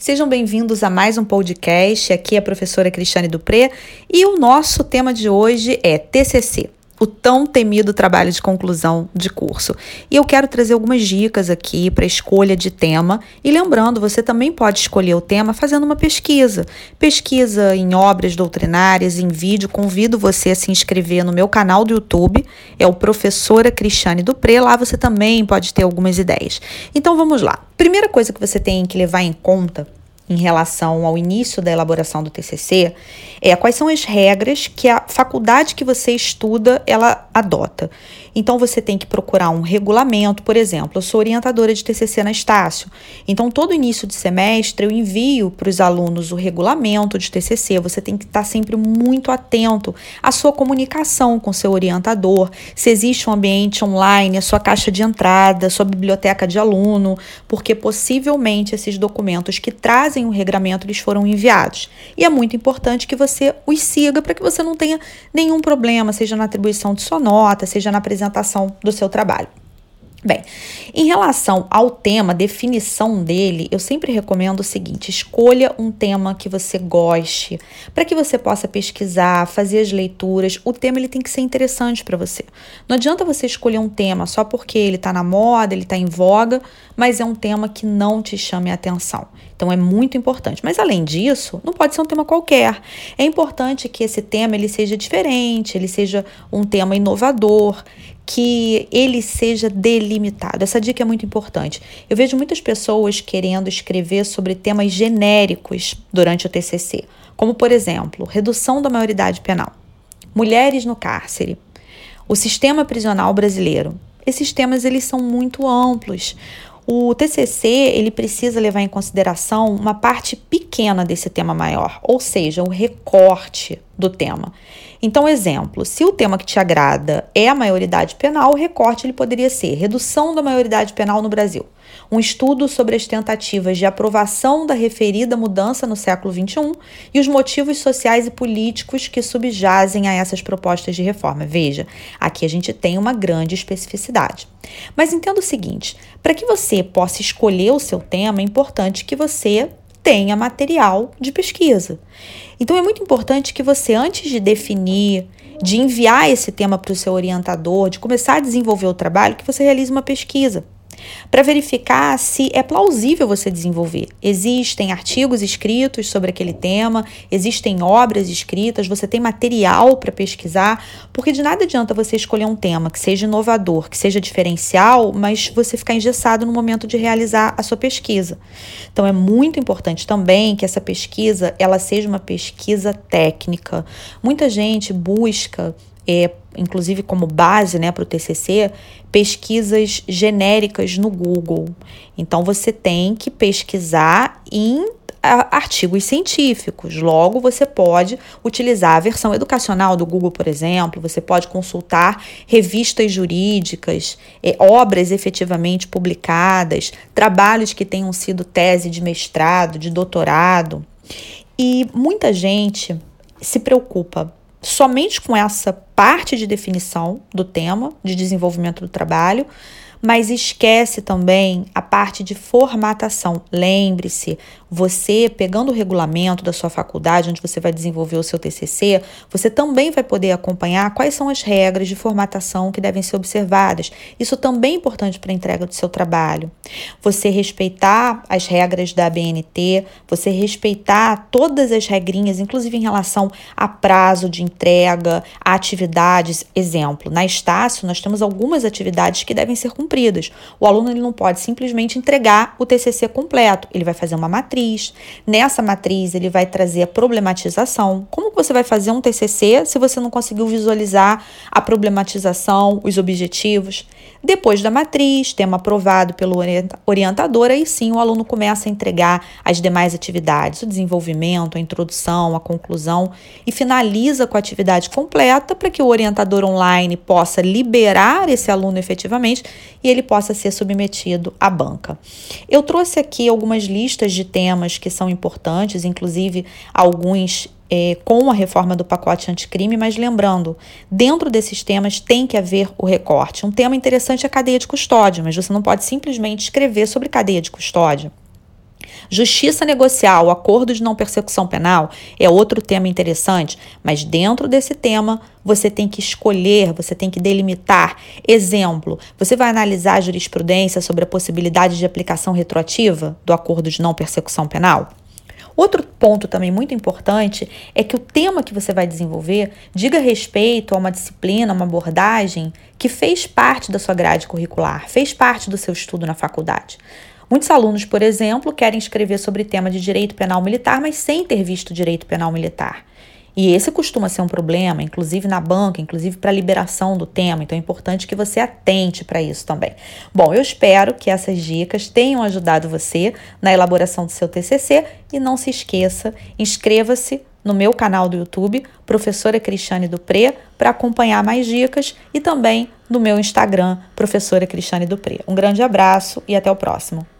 Sejam bem-vindos a mais um podcast. Aqui é a professora Cristiane Dupré e o nosso tema de hoje é TCC o tão temido trabalho de conclusão de curso. E eu quero trazer algumas dicas aqui para escolha de tema. E lembrando, você também pode escolher o tema fazendo uma pesquisa. Pesquisa em obras doutrinárias, em vídeo. Convido você a se inscrever no meu canal do YouTube, é o Professora Cristiane Dupré. Lá você também pode ter algumas ideias. Então vamos lá. Primeira coisa que você tem que levar em conta em relação ao início da elaboração do TCC é quais são as regras que a faculdade que você estuda ela adota. Então você tem que procurar um regulamento, por exemplo, eu sou orientadora de TCC na Estácio. Então todo início de semestre eu envio para os alunos o regulamento de TCC. Você tem que estar sempre muito atento à sua comunicação com seu orientador, se existe um ambiente online, a sua caixa de entrada, a sua biblioteca de aluno, porque possivelmente esses documentos que trazem o regramento eles foram enviados. E é muito importante que você os siga para que você não tenha nenhum problema, seja na atribuição de sua nota, seja na apresentação do seu trabalho. Bem, em relação ao tema, definição dele, eu sempre recomendo o seguinte: escolha um tema que você goste, para que você possa pesquisar, fazer as leituras. O tema ele tem que ser interessante para você. Não adianta você escolher um tema só porque ele está na moda, ele está em voga, mas é um tema que não te chame a atenção. Então é muito importante. Mas além disso, não pode ser um tema qualquer. É importante que esse tema ele seja diferente, ele seja um tema inovador, que ele seja delimitado. Essa dica é muito importante. Eu vejo muitas pessoas querendo escrever sobre temas genéricos durante o TCC, como por exemplo, redução da maioridade penal, mulheres no cárcere, o sistema prisional brasileiro. Esses temas eles são muito amplos. O TCC ele precisa levar em consideração uma parte pequena desse tema maior, ou seja, o recorte do tema. Então, exemplo, se o tema que te agrada é a maioridade penal, o recorte ele poderia ser redução da maioridade penal no Brasil, um estudo sobre as tentativas de aprovação da referida mudança no século XXI e os motivos sociais e políticos que subjazem a essas propostas de reforma. Veja, aqui a gente tem uma grande especificidade. Mas entenda o seguinte: para que você possa escolher o seu tema, é importante que você tenha material de pesquisa. Então é muito importante que você, antes de definir, de enviar esse tema para o seu orientador, de começar a desenvolver o trabalho, que você realize uma pesquisa para verificar se é plausível você desenvolver. Existem artigos escritos sobre aquele tema, existem obras escritas, você tem material para pesquisar, porque de nada adianta você escolher um tema que seja inovador, que seja diferencial, mas você ficar engessado no momento de realizar a sua pesquisa. Então é muito importante também que essa pesquisa ela seja uma pesquisa técnica. Muita gente busca é, inclusive como base né, para o TCC, pesquisas genéricas no Google. Então, você tem que pesquisar em artigos científicos. Logo, você pode utilizar a versão educacional do Google, por exemplo, você pode consultar revistas jurídicas, é, obras efetivamente publicadas, trabalhos que tenham sido tese de mestrado, de doutorado. E muita gente se preocupa somente com essa parte de definição do tema, de desenvolvimento do trabalho, mas esquece também a parte de formatação. Lembre-se, você pegando o regulamento da sua faculdade, onde você vai desenvolver o seu TCC, você também vai poder acompanhar quais são as regras de formatação que devem ser observadas. Isso também é importante para a entrega do seu trabalho. Você respeitar as regras da ABNT, você respeitar todas as regrinhas, inclusive em relação a prazo de entrega, a atividades. Exemplo, na Estácio, nós temos algumas atividades que devem ser cumpridas. O aluno ele não pode simplesmente entregar o TCC completo, ele vai fazer uma matriz. Nessa matriz, ele vai trazer a problematização. Como você vai fazer um TCC se você não conseguiu visualizar a problematização, os objetivos? Depois da matriz, tema aprovado pelo orientador, aí sim o aluno começa a entregar as demais atividades, o desenvolvimento, a introdução, a conclusão e finaliza com a atividade completa para que o orientador online possa liberar esse aluno efetivamente e ele possa ser submetido à banca. Eu trouxe aqui algumas listas de temas que são importantes, inclusive alguns é, com a reforma do pacote anticrime, mas lembrando, dentro desses temas tem que haver o recorte. Um tema interessante é a cadeia de custódia, mas você não pode simplesmente escrever sobre cadeia de custódia. Justiça negocial, acordo de não persecução penal é outro tema interessante, mas dentro desse tema você tem que escolher, você tem que delimitar. Exemplo, você vai analisar a jurisprudência sobre a possibilidade de aplicação retroativa do acordo de não persecução penal? Outro ponto também muito importante é que o tema que você vai desenvolver diga respeito a uma disciplina, uma abordagem que fez parte da sua grade curricular, fez parte do seu estudo na faculdade. Muitos alunos, por exemplo, querem escrever sobre tema de direito penal militar, mas sem ter visto direito penal militar. E esse costuma ser um problema, inclusive na banca, inclusive para a liberação do tema. Então é importante que você atente para isso também. Bom, eu espero que essas dicas tenham ajudado você na elaboração do seu TCC e não se esqueça, inscreva-se no meu canal do YouTube, Professora Cristiane Dupré, para acompanhar mais dicas e também no meu Instagram, Professora Cristiane Dupré. Um grande abraço e até o próximo.